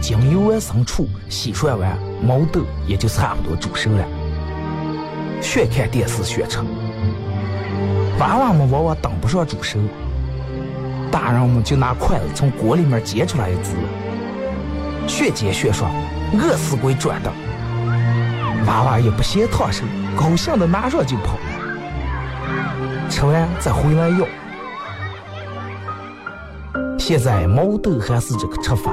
将油完生出，洗涮完，毛豆也就差不多煮熟了。学看电视学吃。娃娃们往往等不上煮熟，大人们就拿筷子从锅里面夹出来一只，学煎学涮，饿死鬼转的。娃娃也不嫌烫手，高兴的拿上就跑，吃完再回来要。现在毛豆还是这个吃法，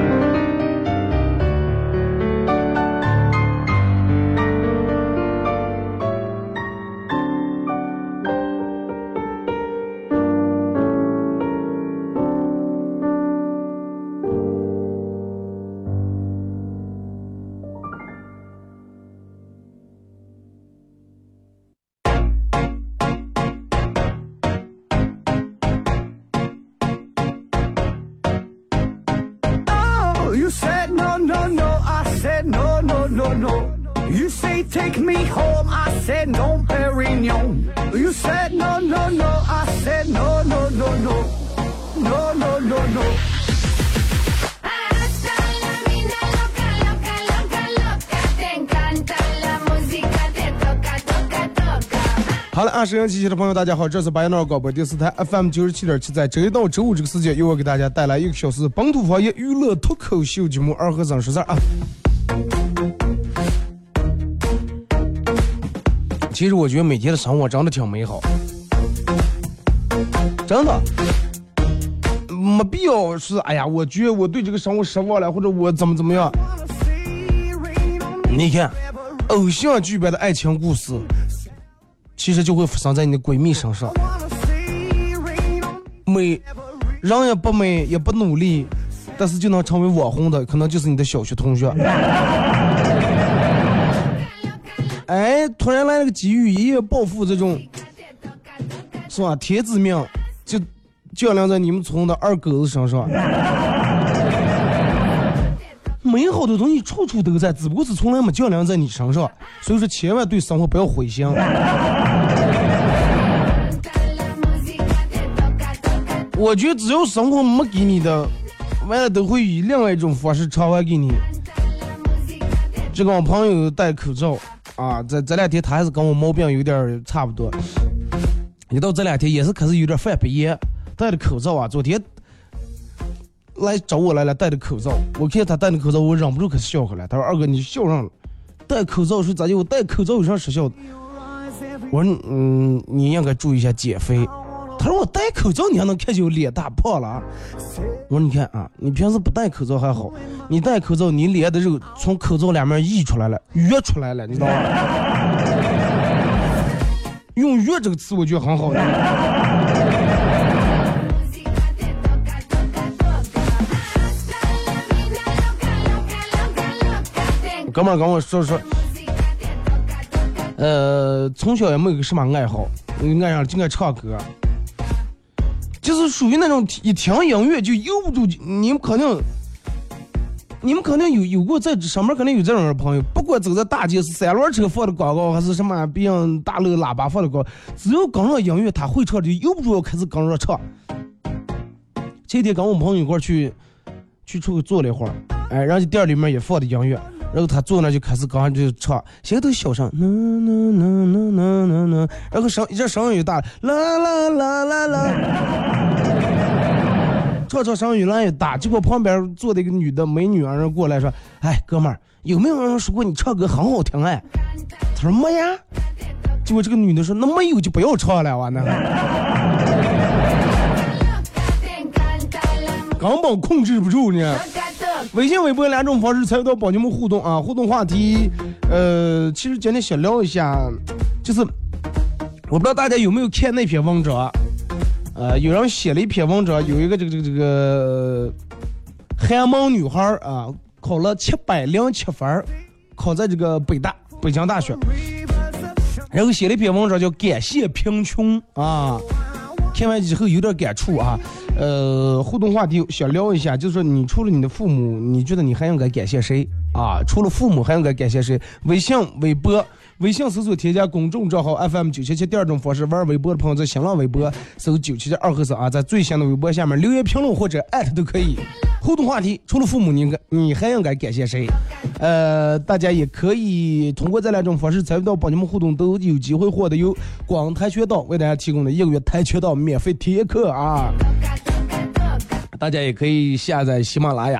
好了，啊，收音机前的朋友，大家好，这是白杨广播电视台 FM 九十七点七，在周一到周五这个时间，由我给大家带来一个小时本土方言娱乐脱口秀节目《二和尚说事儿》啊。其实我觉得每天的生活真的挺美好，真的，没必要是哎呀，我觉得我对这个生活失望了，或者我怎么怎么样。你看，偶像剧般的爱情故事，其实就会发生在你的闺蜜身上。美，人也不美也不努力，但是就能成为网红的，可能就是你的小学同学。哎，突然来了个机遇，一夜暴富这种，是吧？天子命就降临在你们村的二狗子身上。美好的东西处处都在，只不过是从来没降临在你身上。所以说，千万对生活不要灰心。我觉得只要生活没给你的，完了都会以另外一种方式偿还给你。就跟我朋友戴口罩啊，这这两天他还是跟我毛病有点差不多。一到这两天也是开始有点犯鼻炎，戴的口罩啊，昨天来找我来了，戴着口罩，我看他戴着口罩，我忍不住可笑回来。他说：“二哥，你笑上了，戴口罩是咋的？我戴口罩有啥失效的？”我说：“嗯，你应该注意一下减肥。”他说：“我戴口罩，你还能看见我脸大胖了啊？”我说：“你看啊，你平时不戴口罩还好，你戴口罩，你脸的肉从口罩两面溢出来了，约出来了，你知道吗？用‘约’这个词，我觉得很好的。哥们儿跟我说说，呃，从小也没有什么爱好，爱上就爱唱歌，就是属于那种一听音乐就由不住，你们肯定。你们肯定有有过在上面肯定有这种的朋友，不管走在大街是三轮车放的广告，还是什么别人大楼喇叭放的广告，只要跟上音乐，他会唱就由不住要开始跟着唱。前天跟我朋友一块去去出去坐了一会儿，哎，人家店里面也放的音乐，然后他坐那就开始刚上就唱，先都小声，呐呐呐呐呐呐呐，然后声这声音越大，啦啦啦啦啦。唱唱声音越来越大，结果旁边坐的一个女的美女人过来说：“哎，哥们儿，有没有人说过你唱歌很好听？”哎，他说没呀。结果这个女的说：“那没有就不要唱了，完了。”根本控制不住呢。微信、微博两种方式参与到帮你们互动啊！互动话题，呃，其实今天想聊一下，就是我不知道大家有没有看那篇文章。呃，有人写了一篇文章，有一个这个这个这个寒门女孩啊，考了七百零七分考在这个北大北京大学，然后写了一篇文章叫《感谢贫穷》啊，看完之后有点感触啊。呃，互动话题想聊一下，就是说你除了你的父母，你觉得你还应该感谢谁啊？除了父母还应该感谢谁？微信、微博。微信搜索添加公众账号 FM 九七七，第二种方式玩微博的朋友在新浪微博搜九七七二和尚啊，在最新的微博下面留言评论或者艾特都可以。互动话题，除了父母，你应该你还应该感谢谁？呃，大家也可以通过这两种方式参与到帮你们互动，都有机会获得由广跆拳道为大家提供的一个月跆拳道免费体验课啊！大家也可以下载喜马拉雅。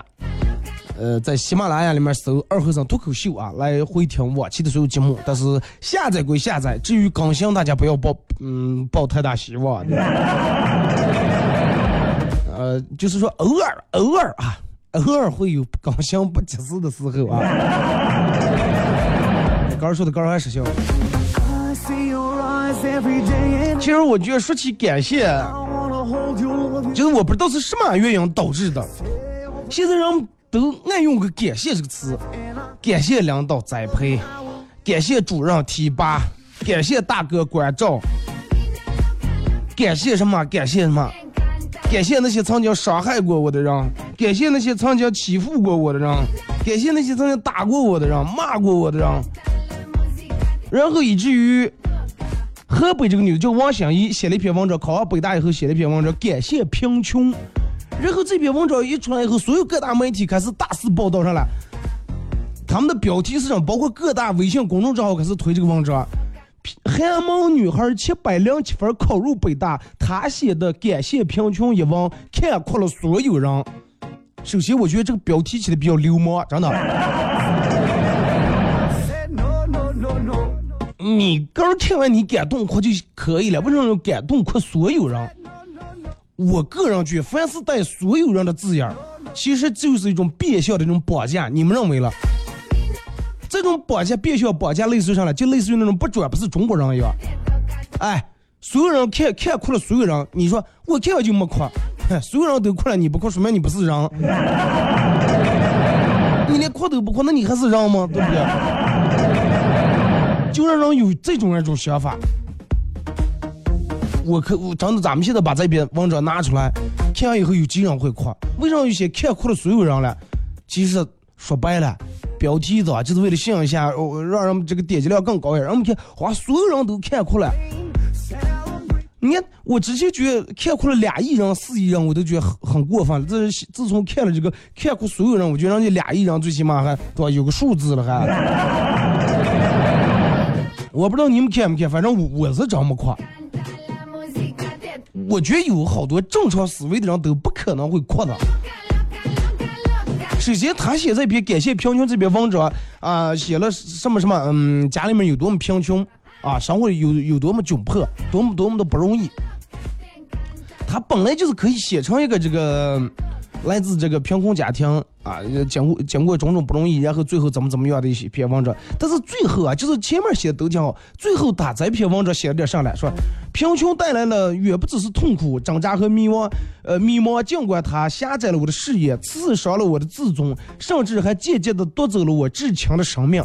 呃，在喜马拉雅里面搜“二和尚脱口秀”啊，来回听往期的所有节目。但是下载归下载，至于更新，大家不要抱嗯抱太大希望。呃，就是说偶尔偶尔啊，偶尔会有更新不及时的时候啊。刚说的刚儿还是笑。其实我觉得说起感谢，就是我不知道是什么原因导致的，现在人。都爱用个感谢这个词，感谢领导栽培，感谢主任提拔，感谢大哥关照，感谢什么？感谢什么？感谢那些曾经伤害过我的人，感谢那些曾经欺负过我的人，感谢那些曾经打过我的人、骂过我的人，然后以至于河北这个女的叫王心怡写了一篇文章，考完北大以后写了一篇文章，感谢贫穷。然后这篇文章一出来以后，所有各大媒体开始大肆报道上了。他们的标题是什么？包括各大微信公众账号开始推这个文章。寒门女孩七百零七分考入北大，她写的感谢贫穷一文看哭了所有人。首先，我觉得这个标题起的比较流氓，真的。你刚听完你感动哭就可以了，为什么要感动哭所有人？我个人觉得，凡是带所有人的字眼，其实就是一种变相的这种绑架。你们认为了？这种绑架变相绑架类似于啥了？就类似于那种不转不是中国人一样。哎，所有人看看哭了，所有人，你说我看了就没哭，所有人都哭了，你不哭，说明你不是人。你连哭都不哭，那你还是人吗？对不对？就让人有这种一种想法。我可我真的，咱们现在把这篇文章拿出来，看完以后有几人会哭？为什么有些看哭了所有人了？其实说白了，标题子啊，就是为了吸引一下，让人们这个点击量更高一点。让我们看，哇，所有人都看哭了。你看，我之前觉得看哭了俩亿人、四亿人，我都觉得很很过分。这是自从看了这个看哭所有人，我觉得人家俩亿人最起码还对吧？有个数字了还。我不知道你们看不看，反正我我是真没夸。我觉得有好多正常思维的人都不可能会哭的。首先，他写这篇感谢贫穷这篇文章啊，写了什么什么，嗯，家里面有多么贫穷啊，生活有有多么窘迫，多么多么的不容易。他本来就是可以写成一个这个来自这个贫困家庭啊，经过经过种种不容易，然后最后怎么怎么样的一些篇文章。但是最后啊，就是前面写的都挺好，最后他这篇文章写了点上来说，贫穷带来了远不只是痛苦、挣扎和迷茫，呃，迷茫尽管它狭窄了我的视野，刺伤了我的自尊，甚至还间接的夺走了我至亲的生命。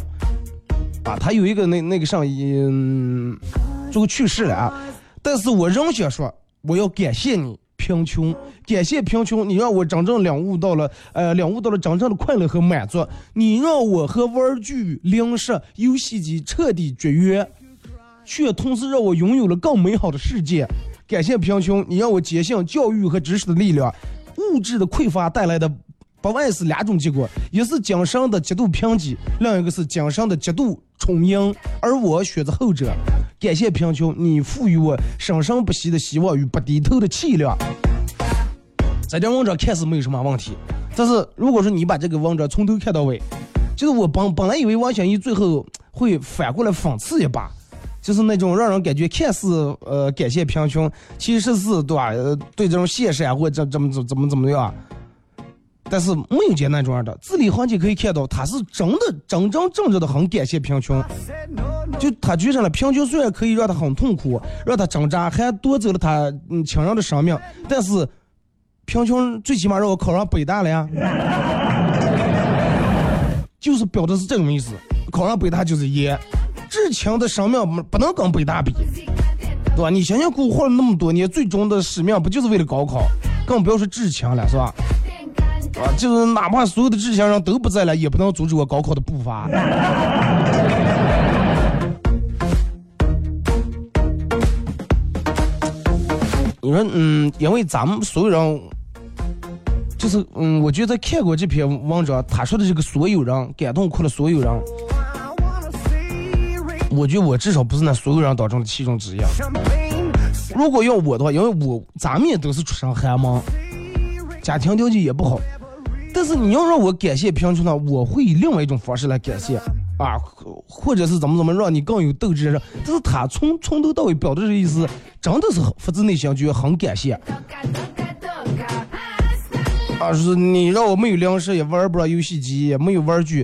啊，他有一个那那个上嗯，最后去世了啊。但是我仍想说，我要感谢你，贫穷，感谢贫穷，你让我真正领悟到了，呃，领悟到了真正的快乐和满足。你让我和玩具、零食、游戏机彻底绝缘，却同时让我拥有了更美好的世界。感谢贫穷，你让我坚信教育和知识的力量。物质的匮乏带来的不外是两种结果，一是精神的极度贫瘠，另一个是精神的极度充盈。而我选择后者。感谢贫穷，你赋予我生生不息的希望与不低头的气量。这点文章看似没有什么问题，但是如果说你把这个文章从头看到尾，就是我本本来以为王小义最后会反过来讽刺一把，就是那种让人感觉看似呃感谢贫穷，其实是对吧？呃，对这种现实啊或者怎么怎么怎么怎么样，但是没有见那种样的。字里行间可以看到，他是真的真真正正的很感谢贫穷。就他觉上了，贫穷虽然可以让他很痛苦，让他挣扎，还夺走了他嗯亲人的生命，但是贫穷最起码让我考上北大了呀，就是表的是这种意思。考上北大就是爷，至亲的生命不能跟北大比，对吧？你想想，苦活了那么多年，最终的使命不就是为了高考？更不要说至亲了，是吧？啊，就是哪怕所有的至亲人都不在了，也不能阻止我高考的步伐。你说，嗯，因为咱们所有人，就是，嗯，我觉得看过这篇文章，他说的这个所有人感动哭了，所有人，我觉得我至少不是那所有人当中的其中之一。如果要我的话，因为我咱们也都是出身寒门，家庭条件也不好，但是你要让我感谢贫穷呢，我会以另外一种方式来感谢。啊，或者是怎么怎么让你更有斗志，但是他从从头到尾表达的意思，真的是发自内心，觉得很感谢。啊，是你让我没有粮食，也玩不了游戏机，也没有玩具，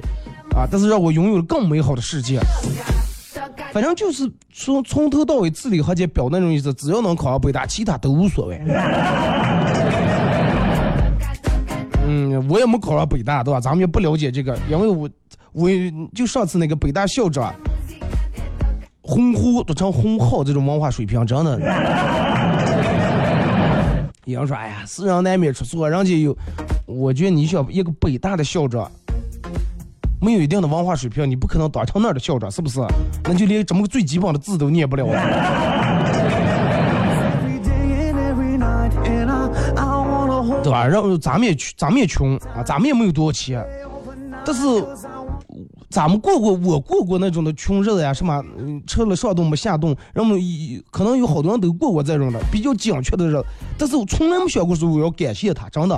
啊，但是让我拥有了更美好的世界。反正就是从从头到尾字里行间表那种意思，只要能考上北大，其他都无所谓。嗯，我也没考上北大，对吧？咱们也不了解这个，因为我。我就上次那个北大校长，洪呼都成洪浩这种文化水平，真的。有人说：“哎呀，世人难免出错，人家有。”我觉得你想一个北大的校长，没有一定的文化水平，你不可能当成那儿的校长，是不是？那就连这么个最基本的字都念不了。对吧？然后咱们也穷，咱们也穷啊，咱们也没有多少钱，但是。咱们过过，我过过那种的穷日子呀，什么吃了上顿没下顿，然后可能有好多人都过过这种的比较紧缺的日子，但是我从来没想过说我要感谢他，真的。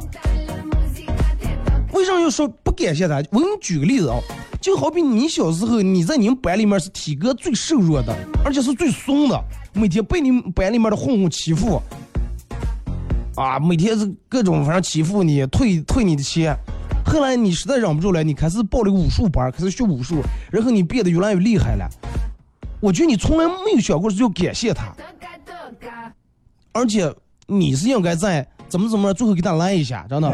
为什么要说不感谢他？我给你举个例子啊，就好比你小时候你在你们班里面是体格最瘦弱的，而且是最怂的，每天被你们班里面的混混欺负，啊，每天是各种反正欺负你，退退你的钱。后来你实在忍不住了，你开始报了个武术班，开始学武术，然后你变得越来越厉害了。我觉得你从来没有想过是要感谢他，而且你是应该在怎么怎么最后给他来一下，真的。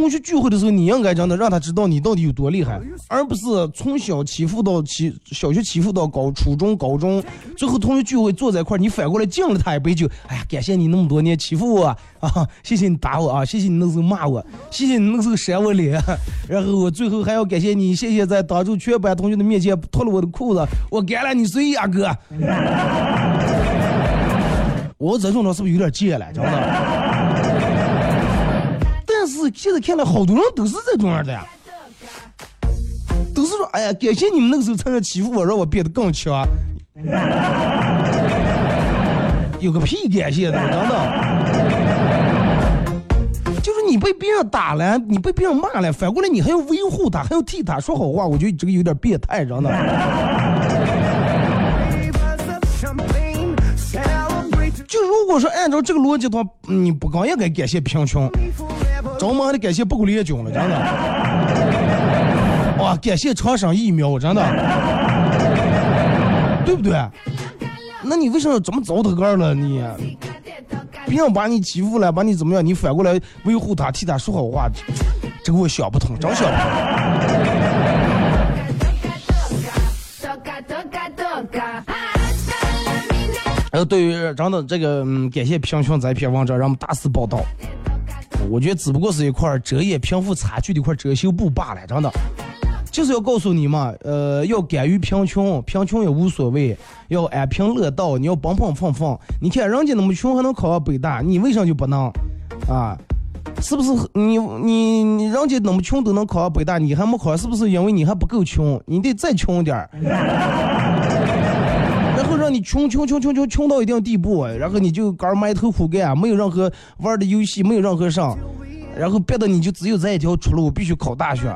同学聚会的时候，你应该讲的让他知道你到底有多厉害，而不是从小欺负到起小学欺负到高初中高中，最后同学聚会坐在一块儿，你反过来敬了他一杯酒。哎呀，感谢你那么多年欺负我 啊，谢谢你打我啊，谢谢你那时候骂我，谢谢你那时候扇我脸，然后我最后还要感谢你，谢谢在当着全班同学的面前脱了我的裤子，我干了你谁呀哥？我这种的是不是有点贱了，真的？现在看来，好多人都是这种样的呀，都是说，哎呀，感谢你们那个时候曾经欺负我，让我变得更强。有个屁感谢的，真的。就是你被别人打了，你被别人骂了，反过来你还要维护他，还要替他说好话，我觉得这个有点变态，真的。就如果说按照这个逻辑的话，你不光应该感谢贫穷，专门还得感谢八国联军了，真的。哇，感谢长生疫苗，真的，对不对？那你为什么这么糟蹋个了你？别人把你欺负了，把你怎么样，你反过来维护他，替他说好话，这个我想不通，真想不通。然后对于真的这个，嗯，感谢贫穷这篇文章，让我们大肆报道。我觉得只不过是一块遮掩贫富差距的一块遮羞布罢了，真的。就是要告诉你嘛，呃，要敢于贫穷，贫穷也无所谓，要安贫乐道，你要帮帮放放。你看人家那么穷还能考上北大，你为啥就不能？啊，是不是你你你人家那么穷都能考上北大，你还没考，是不是因为你还不够穷？你得再穷点儿。你穷穷穷穷穷穷到一定地步，然后你就干埋头苦干，没有任何玩的游戏，没有任何上，然后别的你就只有这一条出路，必须考大学。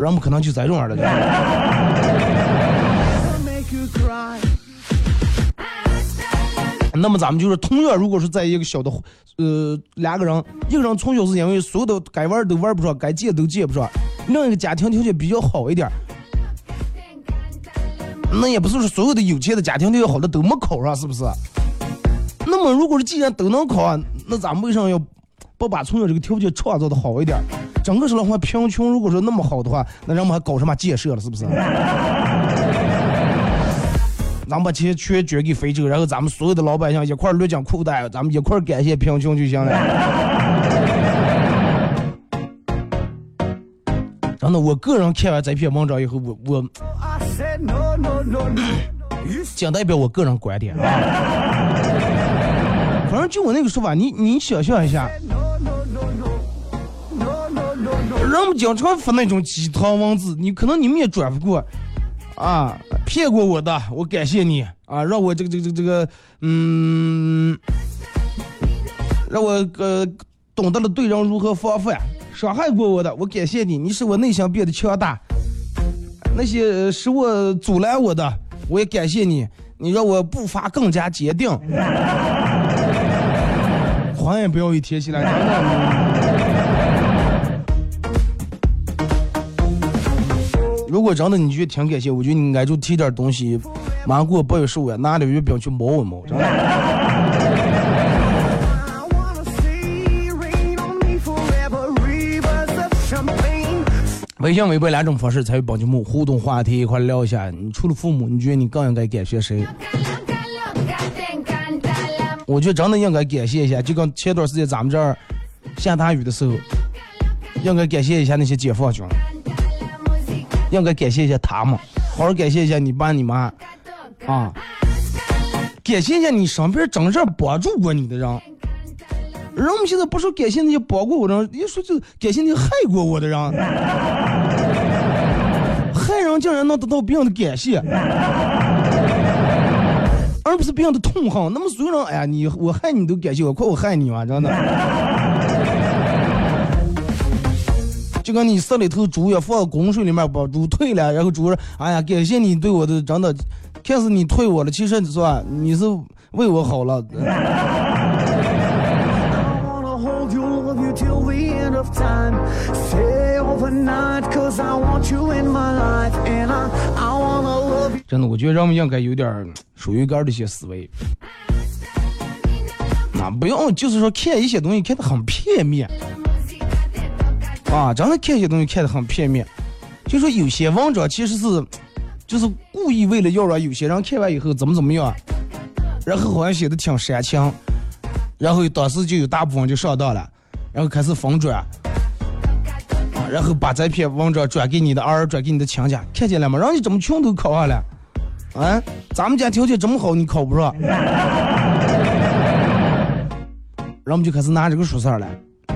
人们可能就这种样的。那么咱们就是同样，如果是在一个小的，呃，两个人，一个人从小是因为所有的该玩都玩不上，该借都借不上，另一个家庭条件比较好一点，那也不是说所有的有钱的家庭条件好的都没考上，是不是？那么如果是既然都能考上，那咱们为啥要不把从小这个条件创造的好一点？整个说的话，贫穷如果说那么好的话，那咱们还搞什么建设了，是不是？咱们把钱全捐给非洲，然后咱们所有的老百姓一块儿略讲裤带，咱们一块儿感谢贫穷就行了。真的，我个人看完这篇文章以后，我我仅代表我个人观点啊。反正就我那个说法，你你想象一下.人们经常发那种鸡汤文字，你可能你们也转发过，啊，骗过我的，我感谢你啊，让我这个这个这个这个，嗯，让我呃懂得了对人如何防范，伤害过我的，我感谢你，你使我内心变得强大。那些使我阻拦我的，我也感谢你，你让我步伐更加坚定。话也不要一天起来，真的。如果真的你觉得挺感谢，我觉得你应该就提点东西，马上过八月十五呀，拿点月饼去摸一摸，真的。微信、微博两种方式参与帮节目互动话题，一块聊一下。你除了父母，你觉得你更应该感谢谁？我觉得真的应该感谢一下，就跟前段时间咱们这儿下大雨的时候，应该感谢一下那些解放军，应该感谢一下他们，好好感谢一下你爸你妈啊，感谢一下你身边真正帮助过你的人。人们现在不说感谢那些帮过我的人，一说就感谢那些害过我的人，害人竟然能得到别人的感谢。而不是别人的痛恨。那么所有人，哎呀，你我害你都感谢我，怪我害你吗？真的。就跟你杀了一头猪要放到公水里面把猪退了，然后猪说：“哎呀，感谢你对我的真的，看似你退我了，其实你说你是为我好了。真的，我觉得人们应该有点儿 属于杆儿的一些思维。啊，不用就是说看一些东西看得很片面啊，真的看一些东西看得很片面。就说有些文章其实是，就是故意为了要让有些人看完以后怎么怎么样，然后好像写的挺煽情，然后当时就有大部分就上当了，然后开始疯转。然后把这篇文章转给你的儿，转给你的亲家，看见了吗？人家这么穷都考上了，啊，咱们家条件这么好，你考不上，然后我们就开始拿这个说事儿了。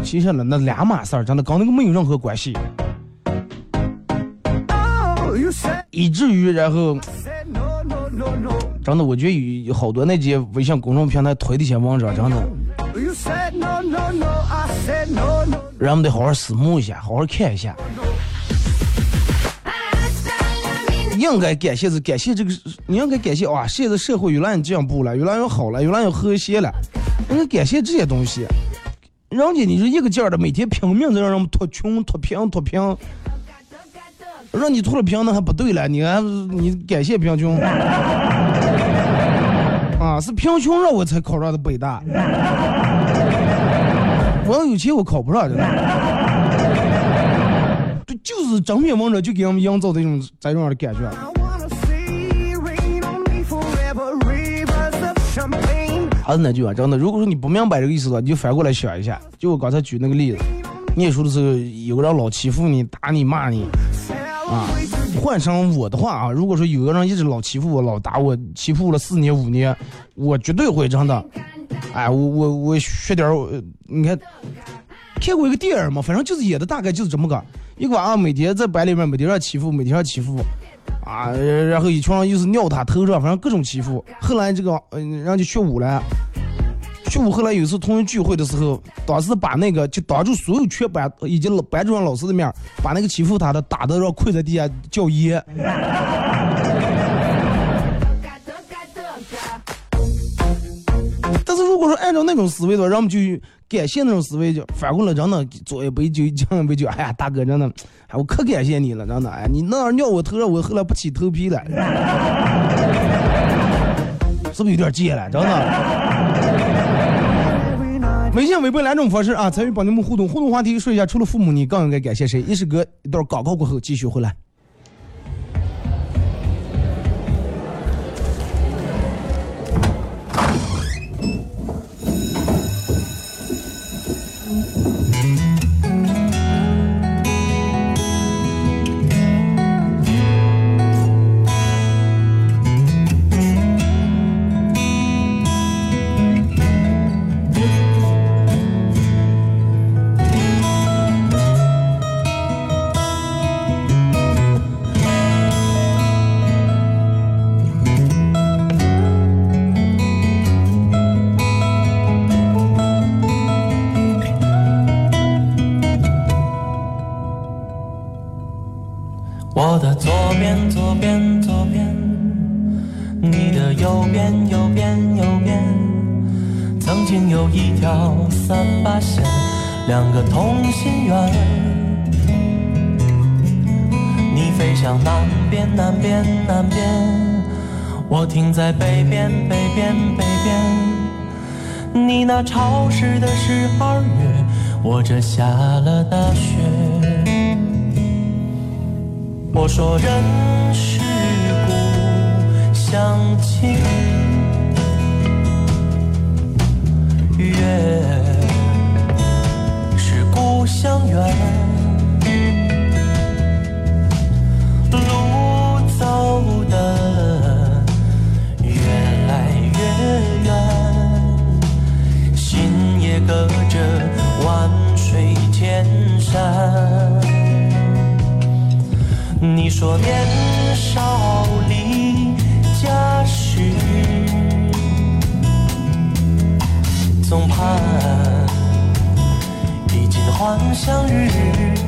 其实呢，那两码事儿，真的跟那个没有任何关系，以至于然后真的，我觉得有有好多那些微信公众平台推的一些文章，真的，人们得好好思慕一下，好好看一下。应该感谢是感谢这个，你应该感谢哇，现在社会越来越进步了，越来越好了，越来越和谐了，应该感谢这些东西。人家你是一个劲儿的每天拼命的让人们脱穷脱贫脱贫，让你脱了贫那还不对了，你还你感谢贫穷啊？是贫穷让我才考上的北大，我要有钱我考不上，真的。对，就是正面文章就给我们营造这种这种样的感觉。还是那句话，真的，如果说你不明白这个意思的话，你就反过来想一下。就我刚才举那个例子，念书的时候有个人老欺负你、打你、骂你，啊，换成我的话啊，如果说有个人一直老欺负我、老打我，欺负了四年五年，我绝对会真的，哎，我我我学点儿，你看，看过一个电影嘛，反正就是演的大概就是这么个，一个娃啊每天在班里面每天让欺负，每天让欺负。啊，然后一群人又是尿他头上，反正各种欺负。后来这个，嗯、人就学武了。学武后来有一次同学聚会的时候，当时把那个就当着所有全班以及班主任老师的面，把那个欺负他的打的让跪在地下叫爷。如果说按照那种思维的话，让我们就感谢那种思维，就反过来真的左一杯酒，右一杯酒，哎呀，大哥真的，哎，我可感谢你了，真的，哎，你那样尿我头上，我后来不起头皮了，是不是有点贱了？真的。微信、微博两种方式啊，参与帮你们互动。互动话题说一下，除了父母，你更应该感谢谁？一首歌，一段广告过后继续回来。同心圆。你飞向南边，南边，南边，我停在北边，北边，北边。你那潮湿的十二月，我这下了大雪。我说人世故乡情，月故乡圆，路走得越来越远，心也隔着万水千山。你说年少离家时，总盼衣锦还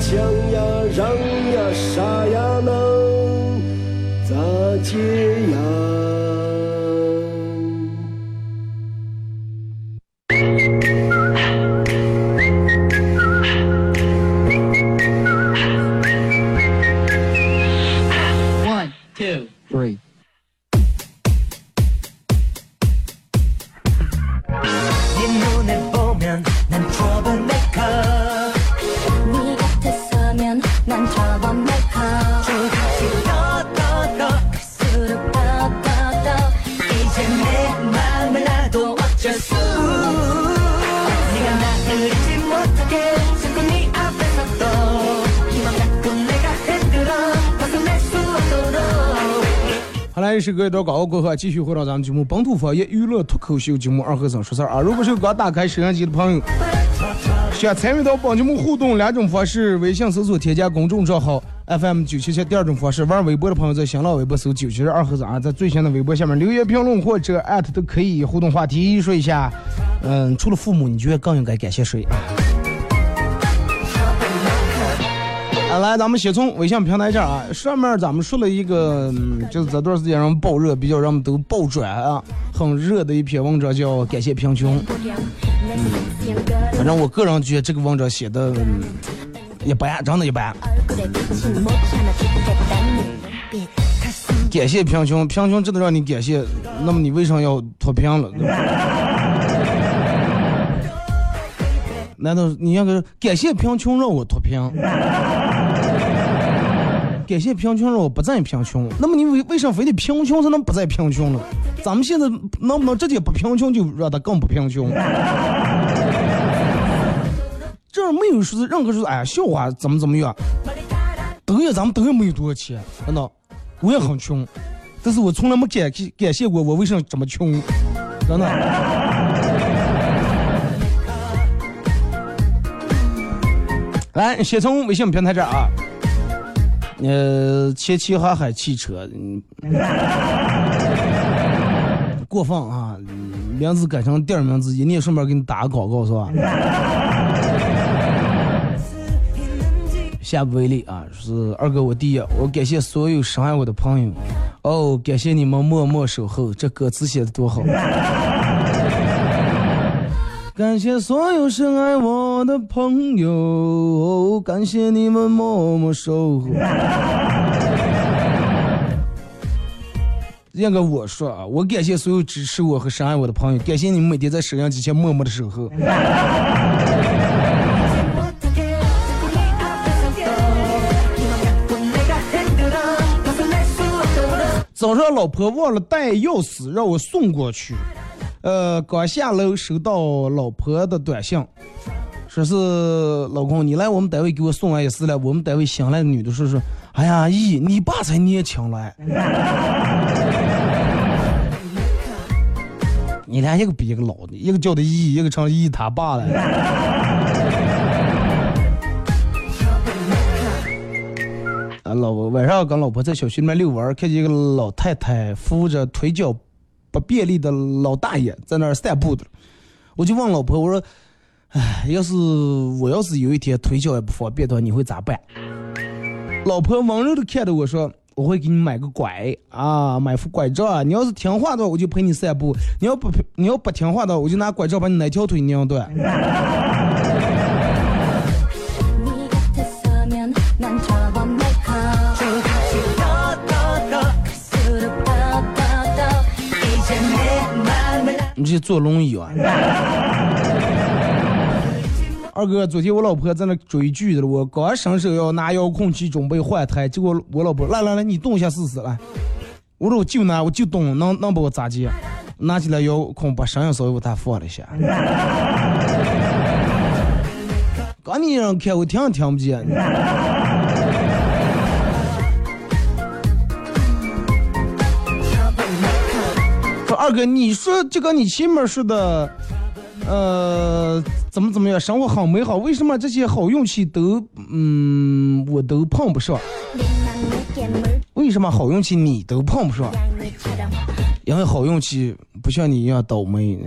抢呀，让呀，杀呀，闹咋解呀？广告过后，继续回到咱们节目本土方言娱乐脱口秀节目二和尚说事儿啊。如果是刚打开摄像机的朋友，想参与到本节目互动两种方式：微信搜索添加公众账号 FM 九七七；第二种方式，玩微博的朋友在新浪微博搜九七二和尚啊，在最新的微博下面留言评论或者艾特都可以互动话题，说一下，嗯，除了父母，你觉得更应该感谢谁？来，咱们先从微信平台这儿啊，上面咱们说了一个，就是这段时间让爆热，比较让们都爆转啊，很热的一篇文章叫《感谢贫穷》。嗯，反正我个人觉得这个文章写的，一般，真的一般。感谢贫穷，贫穷真的让你感谢，那么你为什么要脱贫了？难道你那个感谢贫穷让我脱贫？感谢贫穷让我不再贫穷，那么你为为啥非得贫穷才能不再贫穷呢？咱们现在能不能直接不贫穷，就让他更不贫穷？这儿没有说是任何说哎呀笑话怎么怎么样，抖音咱们抖音没有多少钱，真的，我也很穷，但是我从来没感感谢过我为什么这么穷，真的。来，先从微信平台这儿啊，呃，切齐哈海汽车，嗯，过分啊，名字改成第二名字，你也顺便给你打个广告是吧？下不为例啊，是二哥我弟呀，我感谢所有深爱我的朋友，哦，感谢你们默默守候，这歌词写的多好。感谢所有深爱我的朋友感谢你们默默守候。那个我说啊我感谢所有支持我和深爱我的朋友感谢你们每天在收音机前默默的守候。早上老婆忘了带钥匙让我送过去。呃，刚下楼收到老婆的短信，说是老公你来我们单位给我送完钥匙了。我们单位新来的女的说是，哎呀姨，你爸才年轻来。你俩一个比一个老的，一个叫的姨，一个成姨他爸了。啊，老婆晚上跟老婆在小区里面遛弯，看见一个老太太扶着腿脚不便利的老大爷在那儿散步的，我就问老婆，我说，哎，要是我要是有一天腿脚也不方便的话，你会咋办？老婆温柔的看着我说，我会给你买个拐啊，买副拐杖啊，你要是听话的话，我就陪你散步；你要不你要不听话的话，我就拿拐杖把你哪条腿拧断。去坐轮椅啊。二哥，昨天我老婆在那追剧的了，我刚伸手要拿遥控器准备换台，结果我老婆来来来，你动一下试试来。我说我就拿，我就动，能能把我咋接？拿起来遥控，把声音稍微把它放了一下。刚你让看，我听也听不见。二哥，你说就跟你前面说的，呃，怎么怎么样，生活很美好，为什么这些好运气都，嗯，我都碰不上？为什么好运气你都碰不上？因为好运气不像你一样倒霉。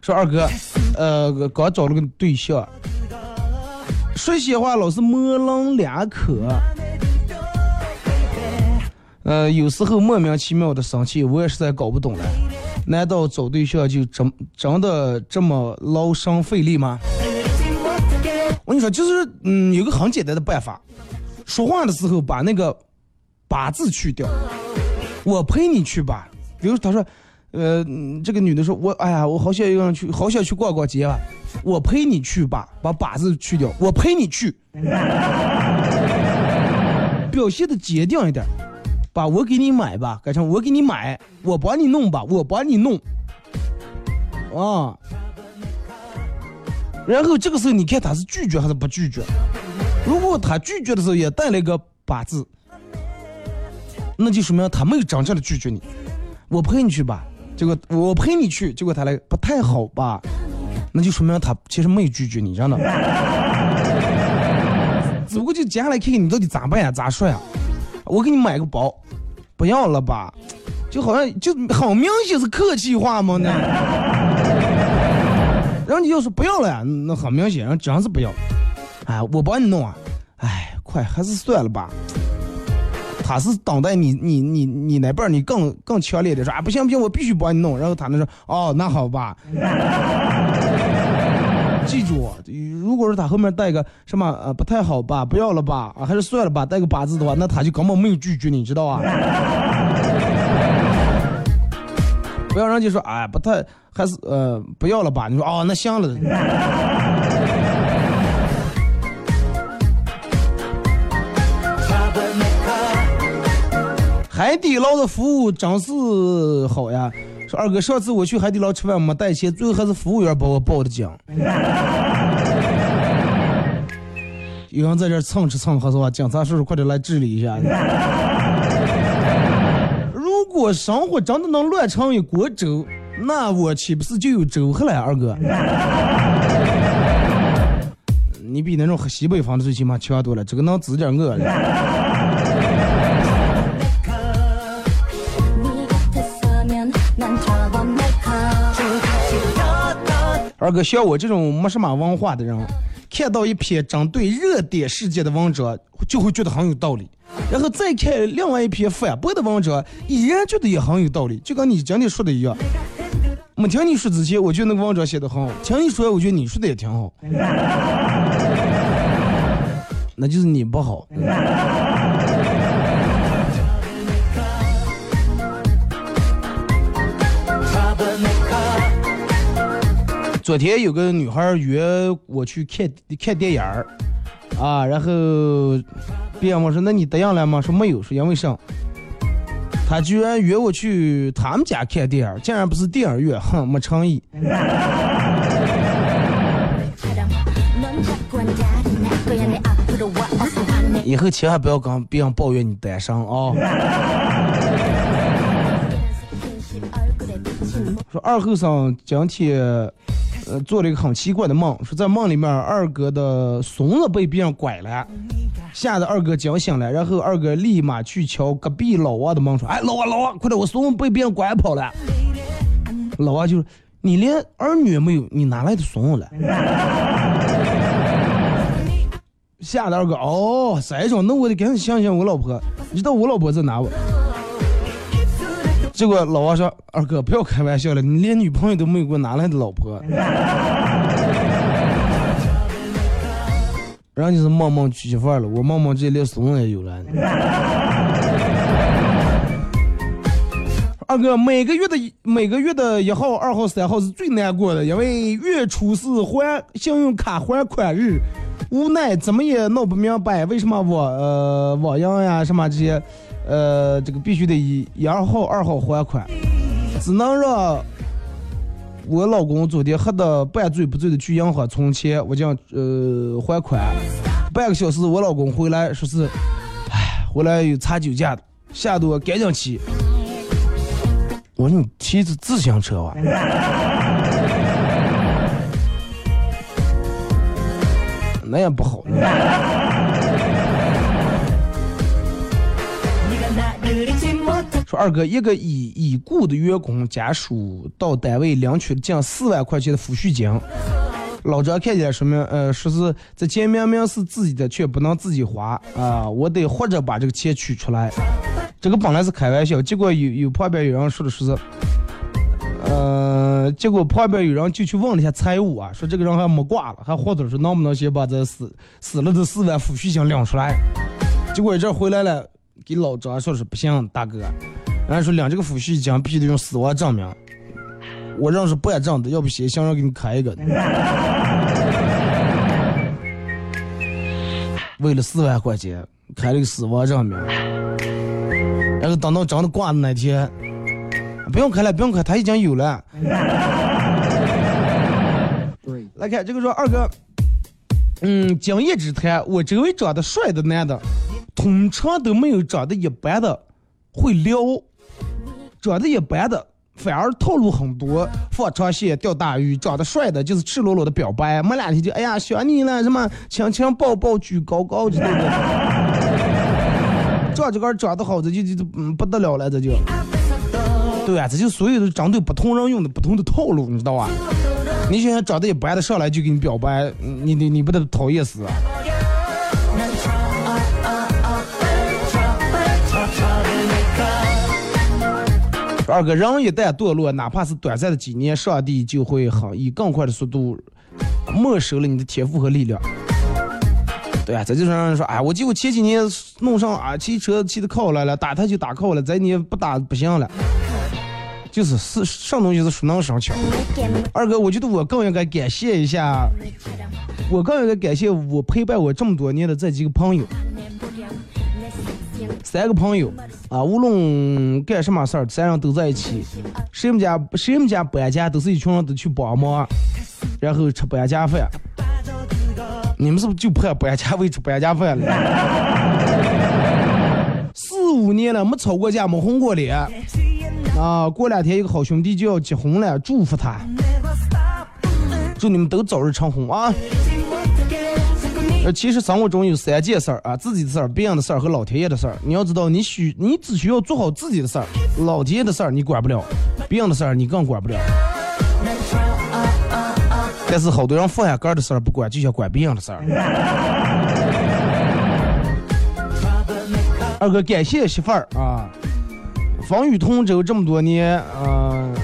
说二哥，呃，刚找了个对象，说些话老是模棱两可，呃，有时候莫名其妙的生气，我也实在搞不懂了。难道找对象就真真的这么劳神费力吗？我跟你说，就是嗯，有个很简单的办法，说话的时候把那个“把”字去掉，我陪你去吧。比如他说，呃，这个女的说，我哎呀，我好想一个人去，好想去逛逛街啊，我陪你去吧，把“把”字去掉，我陪你去，表现的坚定一点，把我给你买吧，改成我给你买，我帮你弄吧，我帮你弄，啊。然后这个时候你看他是拒绝还是不拒绝？如果他拒绝的时候也带了一个“把”字，那就说明他没有真正的拒绝你。我陪你去吧，结果我陪你去，结果他来不太好吧？那就说明他其实没有拒绝你，真的。只不过就接下来看看你到底咋办呀，咋说呀？我给你买个包，不要了吧？就好像就很明显是客气话嘛呢。然后你要说不要了呀，那很明显，然后真是不要。哎，我帮你弄啊。哎，快，还是算了吧。他是等待你，你，你，你那边你更更强烈的说啊，不行不行，我必须帮你弄。然后他那说，哦，那好吧。记住，如果是他后面带个什么呃不太好吧，不要了吧，啊还是算了吧，带个八字的话，那他就根本没有拒绝你，知道吧？不要让就说哎不太还是呃不要了吧？你说哦那行了。海底捞的服务真是好呀！说二哥，上次我去海底捞吃饭没带钱，最后还是服务员把我报的警。有人在这蹭吃蹭喝是吧？警察叔叔快点来治理一下。如果生活真的能乱成一锅粥，那我岂不是就有粥喝了，二哥？你比那种喝西北风的最起码强多了，这个能滋点我了。二哥，像我这种没什么文化的人，看到一篇针对热点事件的文章，就会觉得很有道理。然后再看另外一篇反驳的文章，依然觉得也很有道理，就跟你今天说的一样。没听你说之前，我觉得那个文章写的很好；听你说，我觉得你说的也挺好。那就是你不好。昨天有个女孩约我去看看电影儿，啊，然后别人我说那你答应了吗？说没有，说因为啥？他居然约我去他们家看电影，竟然不是电影院，哼，没诚意。以后千万不要跟别人抱怨你单身啊！说二后生今天呃做了一个很奇怪的梦，说在梦里面二哥的孙子被别人拐了，吓得二哥惊醒了，然后二哥立马去敲隔壁老王的门说：“哎，老王老王，快点，我孙子被别人拐跑了。”老王就说：“你连儿女也没有，你哪来的孙子了？”吓得二哥哦，这种，那我得赶紧想想我老婆，你知道我老婆在哪不？结果老王说：“二哥，不要开玩笑了，你连女朋友都没有过，哪来的老婆？” 然后就是梦梦娶媳妇儿了，我梦梦这连孙子也有了。二哥，每个月的每个月的一号、二号、三号是最难过的，因为月初四还信用卡还款日，无奈怎么也弄不明白为什么我呃网银呀什么这些，呃这个必须得一一号、二号还款，只能让我老公昨天喝的半醉不醉的去银行存钱，我讲呃还款，半个小时我老公回来说是，唉，回来有查酒驾的，下多赶紧骑。我说你骑着自行车哇？那也不好。二哥，一个已已故的员工家属到单位领取近四万块钱的抚恤金，老张看见说明，呃，说是这钱明明是自己的，却不能自己花啊，我得活着把这个钱取出来。这个本来是开玩笑，结果有有旁边有人说的说是，呃，结果旁边有人就去问了一下财务啊，说这个人还没挂了，还或者说能不能先把这死死了的四万抚恤金领出来？结果这回来了，给老张说是不行，大哥，人家说领这个抚恤金必须得用死亡证明，我认识办证的，要不先行人给你开一个。为了四万块钱开了个死亡证明。然后等到真的挂的那天，不用开了，不用开，他已经有了。来看这个说二哥，嗯，经验之谈，我周围长得帅的男的，通常都没有长得一般的会撩，长得一般的反而套路很多，放长线钓大鱼，长得帅的就是赤裸裸的表白，没两天就哎呀想你了，什么 亲亲抱抱举高高之类的。这这个长得好，这就就就嗯不得了了，这就，对啊，这就所有的针对不同人用的不同的套路，你知道吧？你想想长得一般的上来就给你表白，你你你不得讨厌死啊？二哥，人一旦堕落，哪怕是短暂的几年，上帝就会很以更快的速度没收了你的天赋和力量。对啊，这就是让人说，哎，我记我前几年弄上啊，骑车骑的靠来了，打他就打靠了，这你不打不行了。就是是上东西是熟能生巧。二哥，我觉得我更应该感谢一下，我更应该感谢我陪伴我这么多年的这几个朋友，三个朋友啊，无论干什么事儿，三人都在一起，谁们家谁们家搬家都是一群人都去帮忙，然后吃搬家饭。你们是不是就盼搬家为吃搬家饭了？四五年了，没吵过架，没红过脸。啊，过两天一个好兄弟就要结婚了，祝福他，祝你们都早日成婚啊！呃，其实生活中有三件事儿啊，自己的事儿、别人的事儿和老天爷的事儿。你要知道，你需你只需要做好自己的事儿，老天爷的事儿你管不了，别人的事儿你更管不了。但是好多人放下杆的事儿不管，就想管别人的事儿。二哥，感谢媳妇儿啊，风雨同舟这么多年，嗯，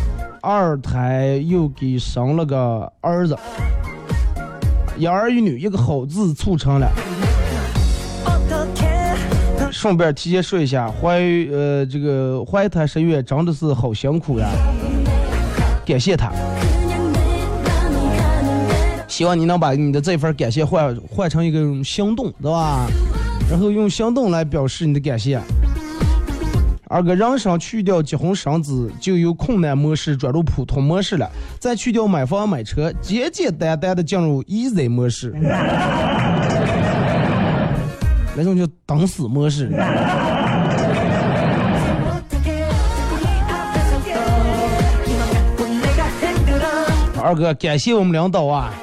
二胎又给生了个儿子，一儿一女，一个好字促成了。顺便提前说一下，怀呃这个怀胎十月真的是好辛苦呀，感谢他。希望你能把你的这份感谢换换成一个行动，对吧？然后用行动来表示你的感谢。二哥，人生去掉结婚生子，就由困难模式转入普通模式了；再去掉买房买车，简简单单的进入 easy 模式，那种叫等死模式。二哥，感谢我们领导啊！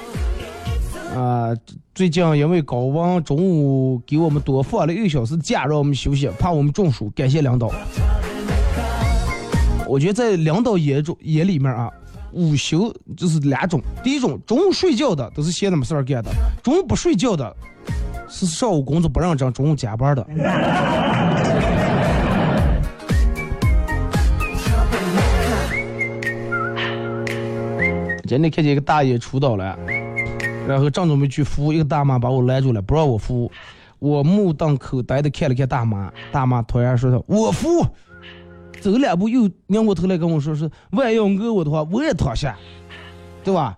啊，最近因为高温，中午给我们多放了一个小时假，让我们休息，怕我们中暑。感谢领导。我觉得在领导眼中眼里面啊，午休就是两种：第一种，中午睡觉的都是闲的没事儿干的；中午不睡觉的，是上午工作不认真，中午加班的。今天看见一个大爷出道了。然后正准备去扶，一个大妈把我拦住了，不让我扶。我目瞪口呆的看了看大妈，大妈突然说：“我扶。”走两步又拧过头来跟我说是，万要讹我的话，我也躺下，对吧？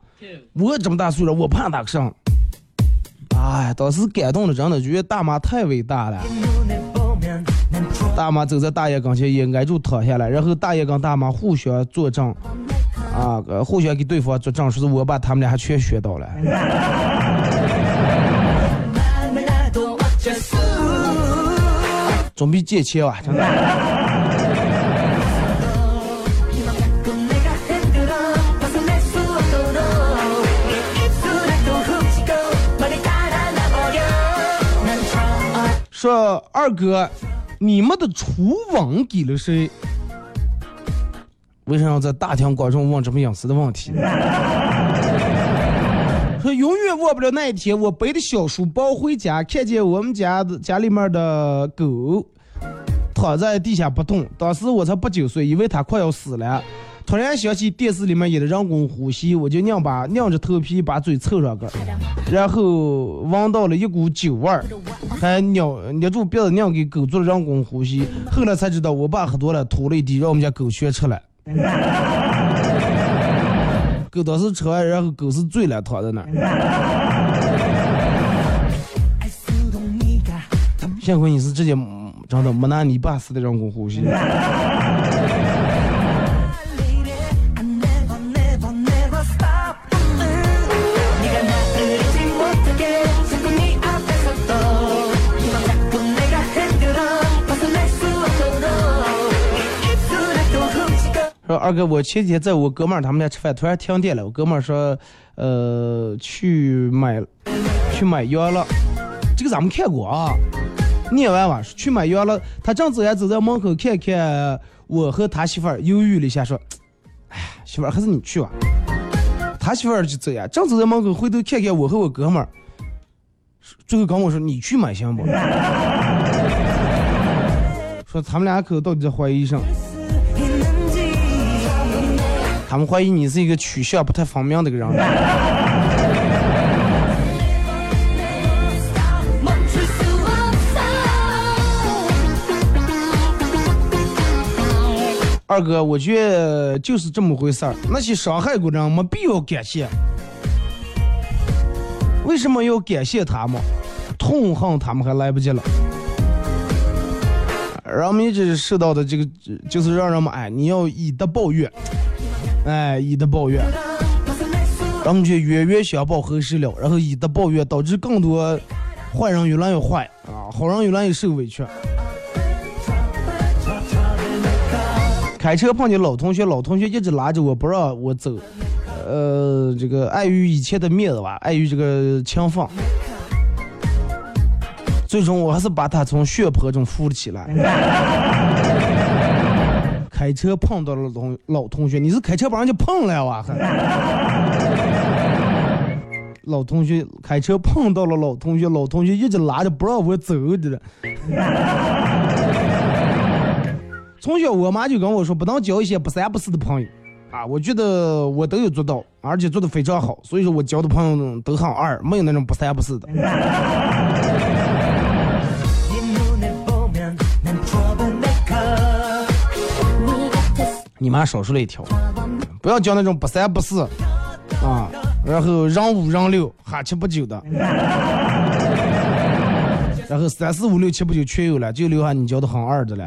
我这么大岁数，我怕哪个上。哎，当时感动的真的觉得大妈太伟大了。大妈走在大爷跟前，也挨住躺下来，然后大爷跟大妈互相作证，啊，互相给对方作证，说是我把他们俩还全学到了。准备借钱啊，真的。说二哥，你们的厨网给了谁？为啥要在大庭广众问这么隐私的问题？说永远忘不了那一天，我背着小书包回家，看见我们家的家里面的狗躺在地下不动。当时我才八九岁，以为它快要死了。突然想起电视里面演的人工呼吸，我就硬把 硬着头皮把嘴凑上个儿，然后闻到了一股酒味儿，还捏捏住鼻子硬给狗做了人工呼吸。后来才知道我爸喝多了吐了一地，让我们家狗全吃了。狗当时吃完，然后狗是醉了，躺在那儿。幸亏你是直接嗯真的没拿你爸死的人工呼吸。二哥，我前几天在我哥们儿他们家吃饭，突然停电了。我哥们儿说，呃，去买去买药了。这个咱们看过啊，念完吧，去买药了。他正走呀，走在门口看看我和他媳妇儿，犹豫了一下，说：“哎呀，媳妇儿还是你去吧。”他媳妇儿就走呀，正走在门口，回头看看我和我哥们儿，最后跟我说：“你去买行不？”说他们俩口到底在怀疑什么。他们怀疑你是一个取向不太方便的个人。二哥，我觉得就是这么回事儿。那些伤害过人没必要感谢，为什么要感谢他们？痛恨他们还来不及了。人们一直受到的这个，就是让人们哎，你要以德报怨。哎，以德报怨，咱们就冤冤相报何时了？然后以德报怨，导致更多坏人越来越坏啊，好人越来越受委屈。开车碰见老同学，老同学一直拉着我不让我走，呃，这个碍于以前的面子吧，碍于这个情分，最终我还是把他从血泊中扶了起来。开车碰到了老同老同学，你是开车把人家碰了哇？还 老同学开车碰到了老同学，老同学一直拉着不让我走的。从小我妈就跟我说，不能交一些不三不四的朋友啊。我觉得我都有做到，而且做的非常好，所以说我交的朋友都很二，没有那种不三不四的。你妈少说了一条，不要交那种不三不四。啊，然后让五让六，哈七不九的，然后三四五六七不九全有了，就留下你交的很二的了。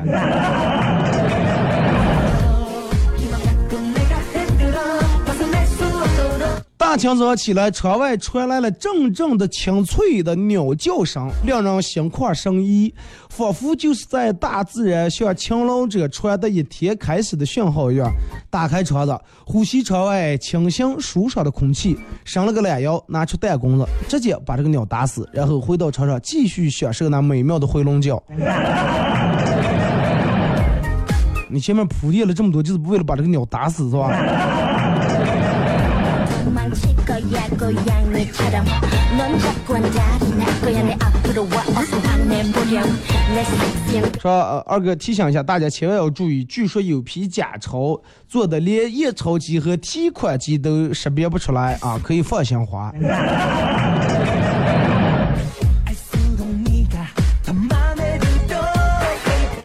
大清早起来，窗外传来了阵阵的清脆的鸟叫声，令人心旷神怡，仿佛就是在大自然向勤劳者传达一天开始的讯号一样。打开窗子，呼吸窗外清新舒爽的空气，伸了个懒腰，拿出弹弓子，直接把这个鸟打死，然后回到床上继续享受那美妙的回笼觉。你前面铺垫了这么多，就是为了把这个鸟打死是吧？도망칠 거야 고양이처럼 넌 자꾸 한자리 날 거야 내 앞으로 와 어서 화내보렴 내 섹시한 说、呃、二哥提醒一下大家，千万要注意，据说有批假钞做的连验钞机和提款机都识别不出来啊，可以放心花。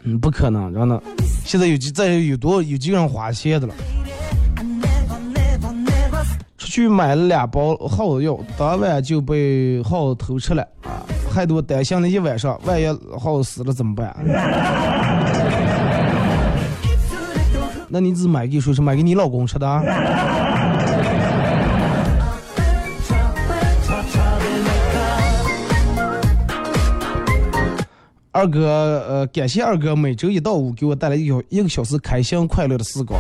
嗯，不可能，真的。 现在有几再有多有几个人花钱的了。 去买了两包耗子药，当晚就被耗子偷吃了啊！害得我担心了一晚上，万一耗子死了怎么办？那你只买给说是买给你老公吃的啊？二哥，呃，感谢二哥每周一到五给我带来一小一个小时开心快乐的时光。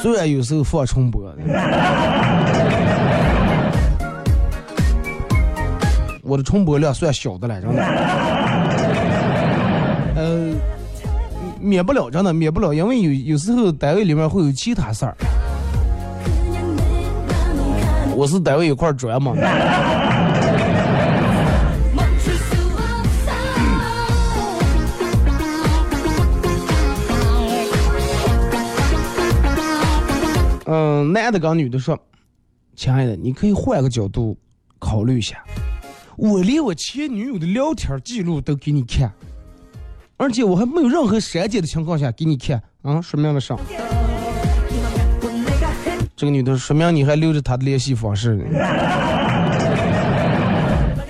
虽然有时候放重播，我的重播量算小的了，真的。呃，免不了，真的免不了，因为有有时候单位里面会有其他事儿。我是单位一块砖嘛。嗯，男的跟女的说：“亲爱的，你可以换个角度考虑一下，我连我前女友的聊天记录都给你看，而且我还没有任何删减的情况下给你看啊，说明了啥？这个女的说明你还留着她的联系方式呢。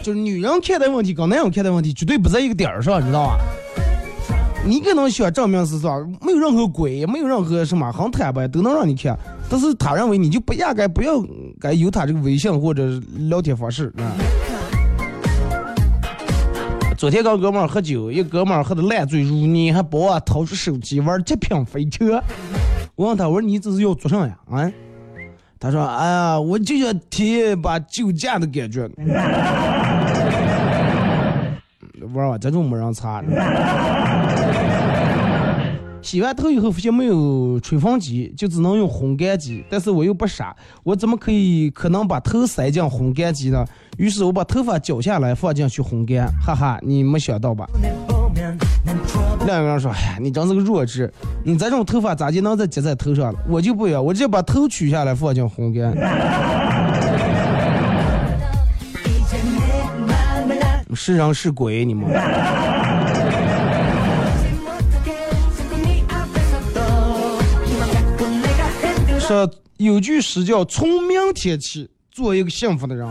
就是女人看待问题跟男人看待问题绝对不在一个点儿上，知道吧？”你可能想证明是啥，没有任何鬼，没有任何什么很坦白，都能让你看。但是他认为你就不应该不要该有他这个微信或者聊天方式啊。昨天跟哥们儿喝酒，一哥们儿喝的烂醉如泥，还把我掏出手机玩极品飞车。我问他，我说你这是要做啥呀？啊？他说，哎呀，我就想体验一把酒驾的感觉。玩啊，这种没人擦。洗完头以后发现没有吹风机，就只能用烘干机。但是我又不傻，我怎么可以可能把头塞进烘干机呢？于是我把头发绞下来放进去烘干。哈哈，你没想到吧？两个人说：“哎呀，你真是个弱智！你这种头发咋就能再接在头上了？我就不要，我直接把头取下来放进烘干。”是人是鬼，你们。说有句诗叫“从明天起做一个幸福的人”。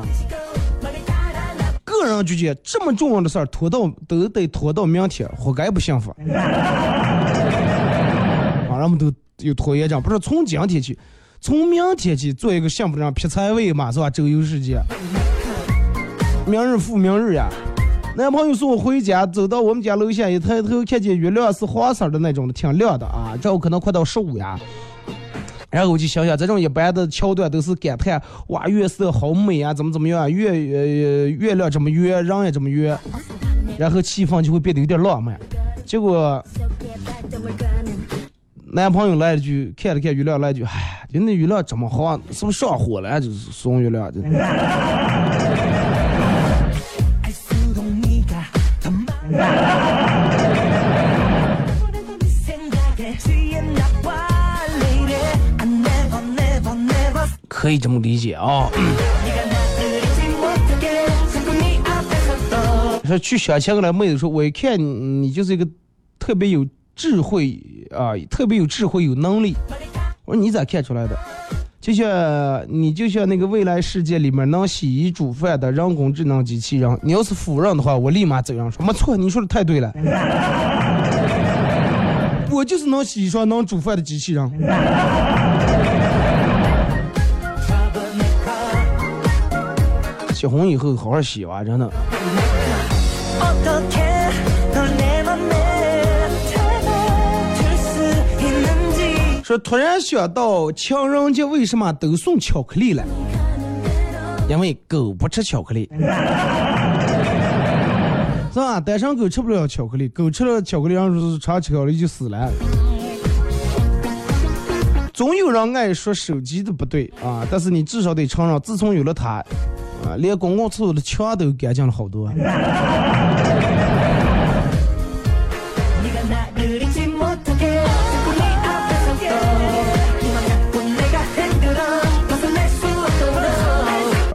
个人就觉得这么重要的事儿拖到都得拖到明天，活该不幸福。啊，人们都有拖延症，不是从今天起，从明天起做一个幸福的人，劈柴喂马是吧？周游世界，明日复明日呀。男朋友送我回家，走到我们家楼下，一抬头看见月亮是黄色的那种的，挺亮的啊，这我可能快到十五呀。然后我就想想，这种一般的桥段都是感叹哇，月色好美啊，怎么怎么样，月呃月亮这么圆，人也这么圆，然后气氛就会变得有点浪漫。结果男朋友来一句，看了看月亮，来一句，哎，就那月亮这么好，是不是上火了？就是送月亮。可以这么理解啊。说去相亲了，妹子说，我一看你就是一个特别有智慧啊，特别有智慧有能力。我说你咋看出来的？就像你就像那个未来世界里面能洗衣煮饭的人工智能机器人，你要是否认的话，我立马走人说没错，你说的太对了。我就是能洗衣裳、能煮饭的机器人。结婚以后好好洗吧，真的。说突然想到情人节为什么都送巧克力了？因为狗不吃巧克力，是吧？单身狗吃不了巧克力，狗吃了巧克力，然后吃巧克力就死了。总有人爱说手机的不对啊，但是你至少得承认，自从有了它，连公共厕所的墙都干净了好多。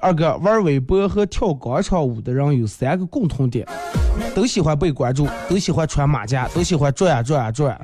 二哥玩微博和跳广场舞的人有三个共同点，都喜欢被关注，都喜欢穿马甲，都喜欢转啊转啊转。